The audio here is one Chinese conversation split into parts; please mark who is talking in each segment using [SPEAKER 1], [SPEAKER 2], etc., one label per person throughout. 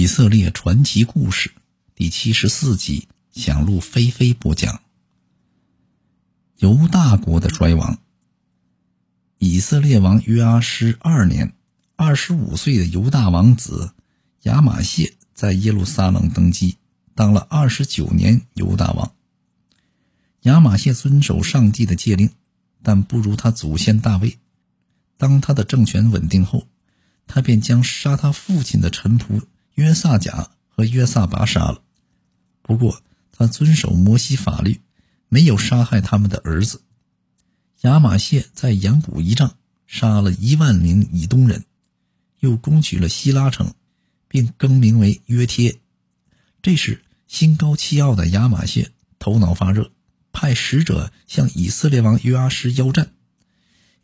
[SPEAKER 1] 以色列传奇故事第七十四集，想录菲菲播讲。犹大国的衰亡。以色列王约阿施二年，二十五岁的犹大王子亚玛谢在耶路撒冷登基，当了二十九年犹大王。亚玛谢遵守上帝的诫令，但不如他祖先大卫。当他的政权稳定后，他便将杀他父亲的臣仆。约萨甲和约萨拔杀了，不过他遵守摩西法律，没有杀害他们的儿子。亚玛谢在阳谷一仗杀了一万名以东人，又攻取了希拉城，并更名为约帖。这时，心高气傲的亚玛谢头脑发热，派使者向以色列王约阿施邀战。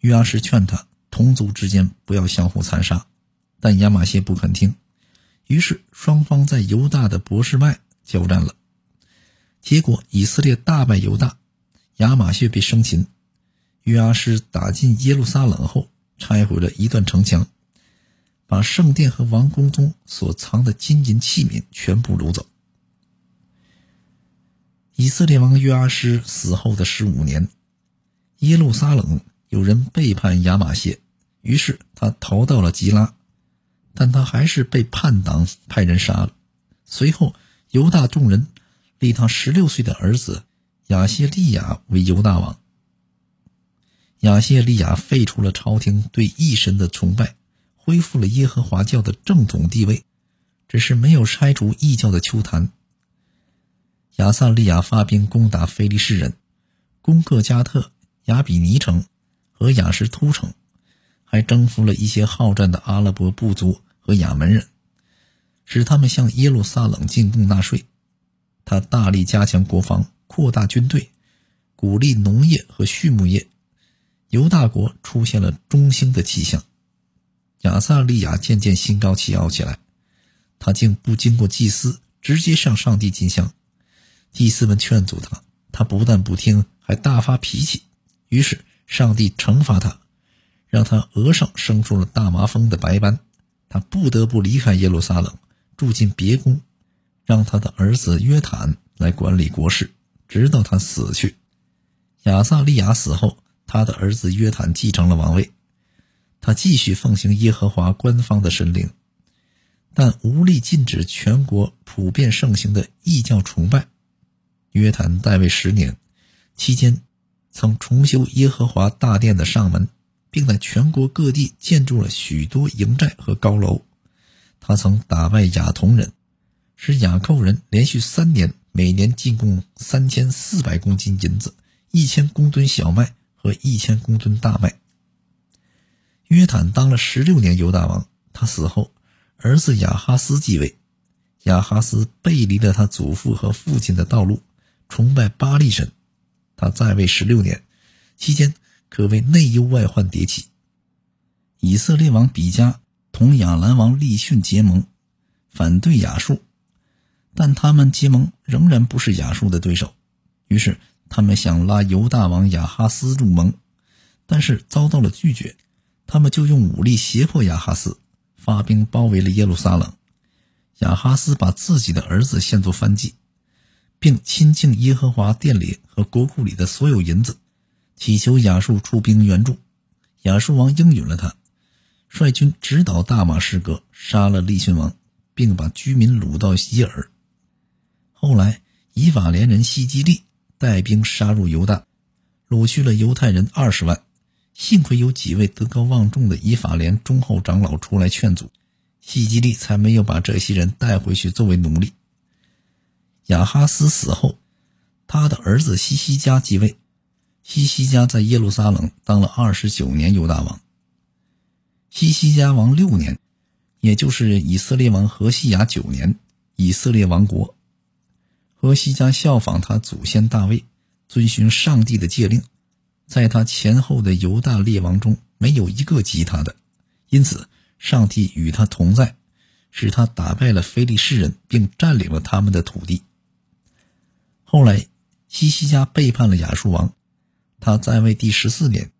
[SPEAKER 1] 约阿施劝他同族之间不要相互残杀，但亚玛谢不肯听。于是双方在犹大的博士麦交战了，结果以色列大败犹大，亚玛谢被生擒。约阿施打进耶路撒冷后，拆毁了一段城墙，把圣殿和王宫中所藏的金银器皿全部掳走。以色列王约阿施死后的十五年，耶路撒冷有人背叛亚玛谢，于是他逃到了吉拉。但他还是被叛党派人杀了。随后，犹大众人立他十六岁的儿子亚谢利亚为犹大王。亚谢利亚废除了朝廷对异神的崇拜，恢复了耶和华教的正统地位，只是没有拆除异教的丘坛。亚萨利亚发兵攻打菲利士人，攻克加特、亚比尼城和雅什突城，还征服了一些好战的阿拉伯部族。和亚门人，使他们向耶路撒冷进贡纳税。他大力加强国防，扩大军队，鼓励农业和畜牧业。犹大国出现了中兴的气象。亚萨利亚渐渐心高气傲起来，他竟不经过祭司，直接向上帝进香。祭司们劝阻他，他不但不听，还大发脾气。于是上帝惩罚他，让他额上生出了大麻风的白斑。他不得不离开耶路撒冷，住进别宫，让他的儿子约坦来管理国事，直到他死去。亚萨利亚死后，他的儿子约坦继承了王位，他继续奉行耶和华官方的神灵，但无力禁止全国普遍盛行的异教崇拜。约坦代位十年期间，曾重修耶和华大殿的上门。并在全国各地建筑了许多营寨和高楼。他曾打败亚同人，使雅寇人连续三年每年进贡三千四百公斤银子、一千公吨小麦和一千公吨大麦。约坦当了十六年犹大王，他死后，儿子亚哈斯继位。亚哈斯背离了他祖父和父亲的道路，崇拜巴利神。他在位十六年期间。可谓内忧外患迭起。以色列王比加同亚兰王利逊结盟，反对亚述，但他们结盟仍然不是亚述的对手。于是他们想拉犹大王亚哈斯入盟，但是遭到了拒绝。他们就用武力胁迫亚哈斯，发兵包围了耶路撒冷。亚哈斯把自己的儿子献作燔祭，并亲近耶和华殿里和国库里的所有银子。祈求亚述出兵援助，亚述王应允了他，率军直捣大马士革，杀了利逊王，并把居民掳到希尔。后来，以法连人西基利带兵杀入犹大，掳去了犹太人二十万。幸亏有几位德高望重的以法连忠厚长老出来劝阻，西基利才没有把这些人带回去作为奴隶。亚哈斯死后，他的儿子西西家继位。西西家在耶路撒冷当了二十九年犹大王。西西家王六年，也就是以色列王何西雅九年，以色列王国。何西家效仿他祖先大卫，遵循上帝的诫令，在他前后的犹大列王中没有一个及他的，因此上帝与他同在，使他打败了非利士人，并占领了他们的土地。后来，西西家背叛了亚述王。他在位第十四年，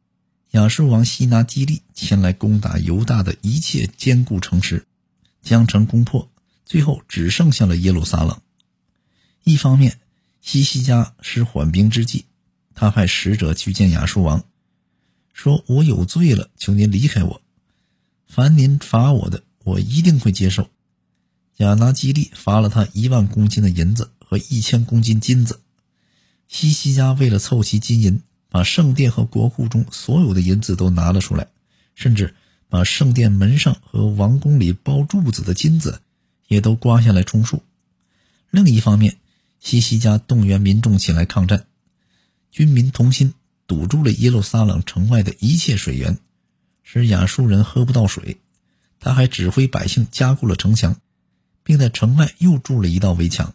[SPEAKER 1] 亚述王西拿基利前来攻打犹大的一切坚固城池，将城攻破，最后只剩下了耶路撒冷。一方面，西西家使缓兵之计，他派使者去见亚述王，说：“我有罪了，求您离开我。凡您罚我的，我一定会接受。”亚拿基利罚了他一万公斤的银子和一千公斤金子。西西家为了凑齐金银，把圣殿和国库中所有的银子都拿了出来，甚至把圣殿门上和王宫里包柱子的金子也都刮下来充数。另一方面，西西家动员民众起来抗战，军民同心，堵住了耶路撒冷城外的一切水源，使亚述人喝不到水。他还指挥百姓加固了城墙。并在城外又筑了一道围墙。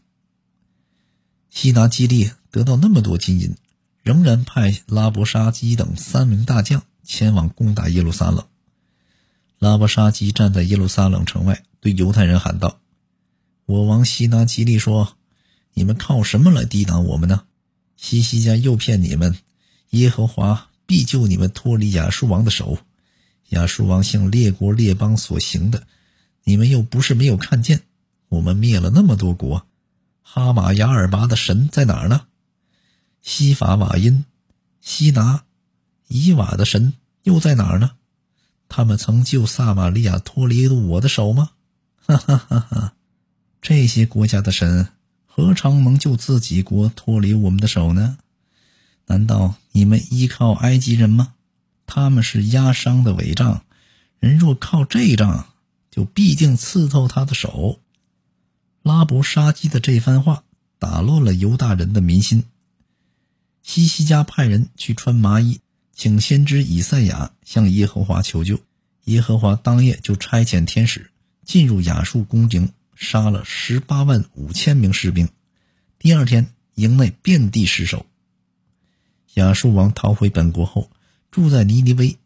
[SPEAKER 1] 西拿基利得到那么多金银，仍然派拉伯沙基等三名大将前往攻打耶路撒冷。拉伯沙基站在耶路撒冷城外，对犹太人喊道：“我王西拿基利说，你们靠什么来抵挡我们呢？西西家诱骗你们，耶和华必救你们脱离亚述王的手。亚述王向列国列邦所行的，你们又不是没有看见。”我们灭了那么多国，哈马雅尔巴的神在哪儿呢？西法瓦因、西拿、伊瓦的神又在哪儿呢？他们曾救撒玛利亚脱离我的手吗？哈哈哈哈！这些国家的神何尝能救自己国脱离我们的手呢？难道你们依靠埃及人吗？他们是压伤的伪杖，人若靠这杖，就必定刺透他的手。拉伯沙基的这番话打乱了犹大人的民心。西西家派人去穿麻衣，请先知以赛亚向耶和华求救。耶和华当夜就差遣天使进入亚述宫营，杀了十八万五千名士兵。第二天，营内遍地尸首。亚述王逃回本国后，住在尼尼微。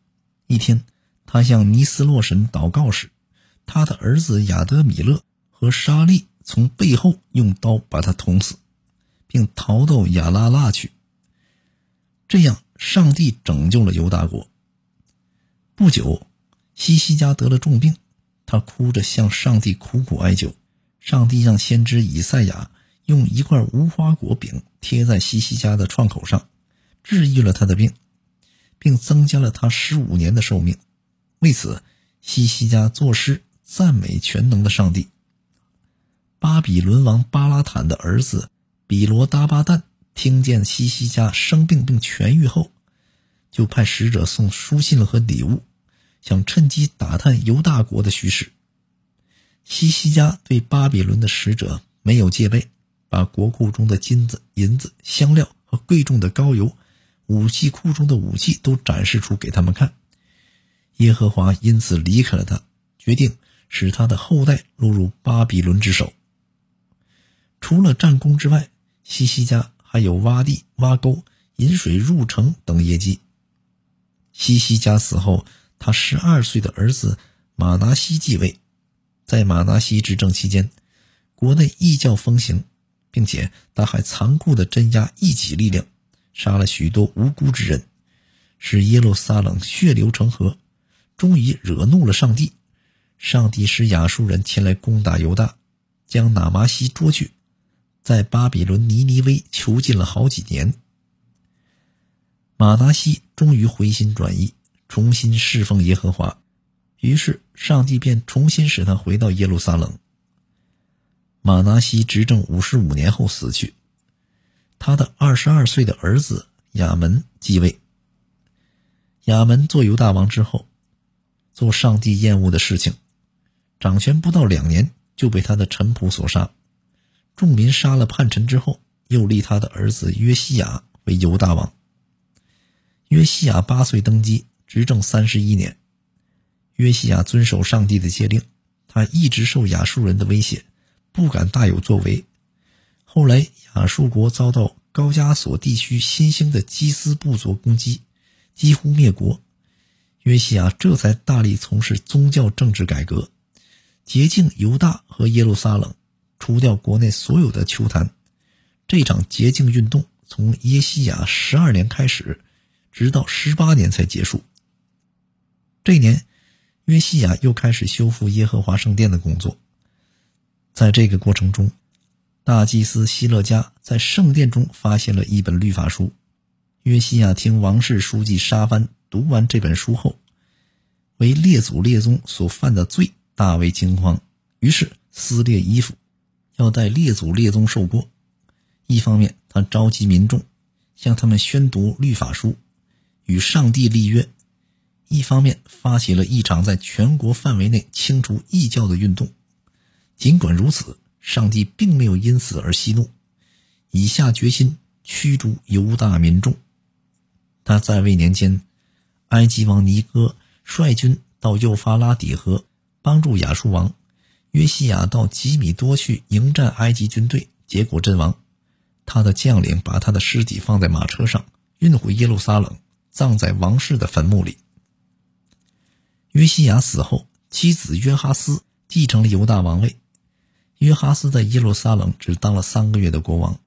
[SPEAKER 1] 一天，他向尼斯洛神祷告时，他的儿子亚德米勒和沙利。从背后用刀把他捅死，并逃到亚拉腊去。这样，上帝拯救了犹大国。不久，西西家得了重病，他哭着向上帝苦苦哀求。上帝让先知以赛亚用一块无花果饼贴在西西家的创口上，治愈了他的病，并增加了他十五年的寿命。为此，西西家作诗赞美全能的上帝。巴比伦王巴拉坦的儿子比罗达巴旦听见西西家生病并痊愈后，就派使者送书信和礼物，想趁机打探犹大国的虚实。西西家对巴比伦的使者没有戒备，把国库中的金子、银子、香料和贵重的膏油、武器库中的武器都展示出给他们看。耶和华因此离开了他，决定使他的后代落入巴比伦之手。除了战功之外，西西家还有挖地、挖沟、引水入城等业绩。西西家死后，他十二岁的儿子马拿西继位。在马拿西执政期间，国内异教风行，并且他还残酷地镇压异己力量，杀了许多无辜之人，使耶路撒冷血流成河，终于惹怒了上帝。上帝使亚述人前来攻打犹大，将拿麻西捉去。在巴比伦尼尼微囚禁了好几年，马达西终于回心转意，重新侍奉耶和华。于是上帝便重新使他回到耶路撒冷。马拿西执政五十五年后死去，他的二十二岁的儿子亚门继位。亚门做犹大王之后，做上帝厌恶的事情，掌权不到两年就被他的臣仆所杀。众民杀了叛臣之后，又立他的儿子约西亚为犹大王。约西亚八岁登基，执政三十一年。约西亚遵守上帝的诫令，他一直受亚述人的威胁，不敢大有作为。后来亚述国遭到高加索地区新兴的基斯部族攻击，几乎灭国。约西亚这才大力从事宗教政治改革，洁净犹大和耶路撒冷。除掉国内所有的丘坛，这场洁净运动从耶西亚十二年开始，直到十八年才结束。这一年，约西亚又开始修复耶和华圣殿的工作。在这个过程中，大祭司希勒加在圣殿中发现了一本律法书。约西亚听王室书记沙班读完这本书后，为列祖列宗所犯的罪大为惊慌，于是撕裂衣服，要带列祖列宗受过。一方面，他召集民众，向他们宣读律法书，与上帝立约；一方面，发起了一场在全国范围内清除异教的运动。尽管如此，上帝并没有因此而息怒，以下决心驱逐犹大民众。他在位年间，埃及王尼哥率军到幼发拉底河，帮助亚述王约西亚到吉米多去迎战埃及军队，结果阵亡。他的将领把他的尸体放在马车上，运回耶路撒冷，葬在王室的坟墓里。约西亚死后，妻子约哈斯继承了犹大王位。约哈斯在耶路撒冷只当了三个月的国王，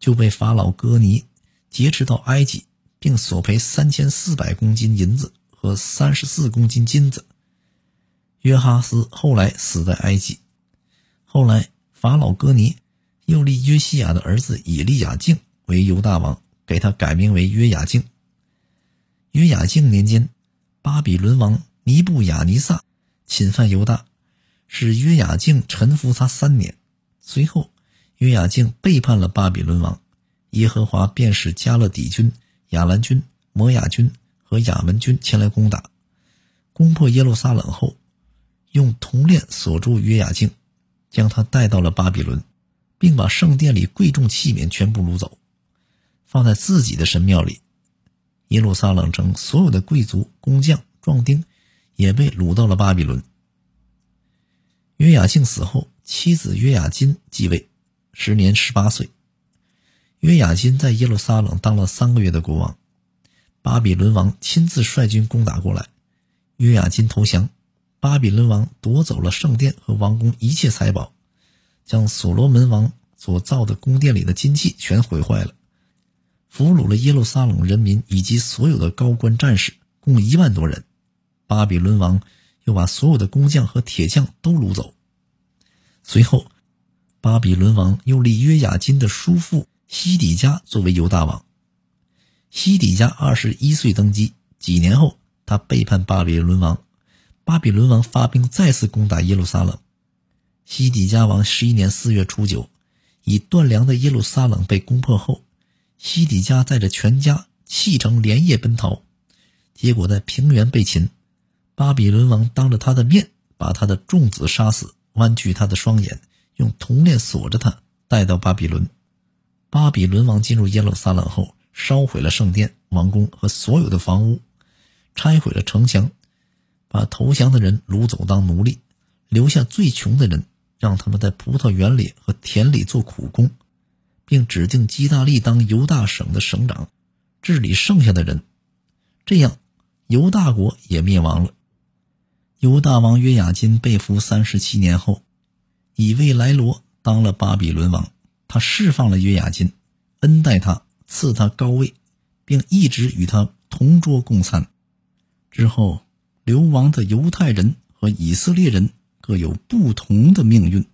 [SPEAKER 1] 就被法老哥尼劫持到埃及，并索赔三千四百公斤银子和三十四公斤金子。约哈斯后来死在埃及。后来法老哥尼。又立约西亚的儿子以利亚敬为犹大王，给他改名为约雅敬。约雅敬年间，巴比伦王尼布雅尼撒侵犯犹大，使约雅敬臣服他三年。随后，约雅敬背叛了巴比伦王，耶和华便使加勒底军、亚兰军、摩亚军和亚门军前来攻打，攻破耶路撒冷后，用铜链锁住约雅敬，将他带到了巴比伦。并把圣殿里贵重器皿全部掳走，放在自己的神庙里。耶路撒冷城所有的贵族、工匠、壮丁也被掳到了巴比伦。约雅敬死后，妻子约雅金继位，时年十八岁。约雅金在耶路撒冷当了三个月的国王。巴比伦王亲自率军攻打过来，约雅金投降，巴比伦王夺走了圣殿和王宫一切财宝。将所罗门王所造的宫殿里的金器全毁坏了，俘虏了耶路撒冷人民以及所有的高官战士，共一万多人。巴比伦王又把所有的工匠和铁匠都掳走。随后，巴比伦王又立约雅金的叔父西底家作为犹大王。西底家二十一岁登基，几年后他背叛巴比伦王，巴比伦王发兵再次攻打耶路撒冷。西底家王十一年四月初九，以断粮的耶路撒冷被攻破后，西底家带着全家弃城连夜奔逃，结果在平原被擒。巴比伦王当着他的面把他的众子杀死，剜去他的双眼，用铜链锁着他，带到巴比伦。巴比伦王进入耶路撒冷后，烧毁了圣殿、王宫和所有的房屋，拆毁了城墙，把投降的人掳走当奴隶，留下最穷的人。让他们在葡萄园里和田里做苦工，并指定基大利当犹大省的省长，治理剩下的人。这样，犹大国也灭亡了。犹大王约雅金被俘三十七年后，以未来罗当了巴比伦王。他释放了约雅金，恩待他，赐他高位，并一直与他同桌共餐。之后，流亡的犹太人和以色列人。各有不同的命运。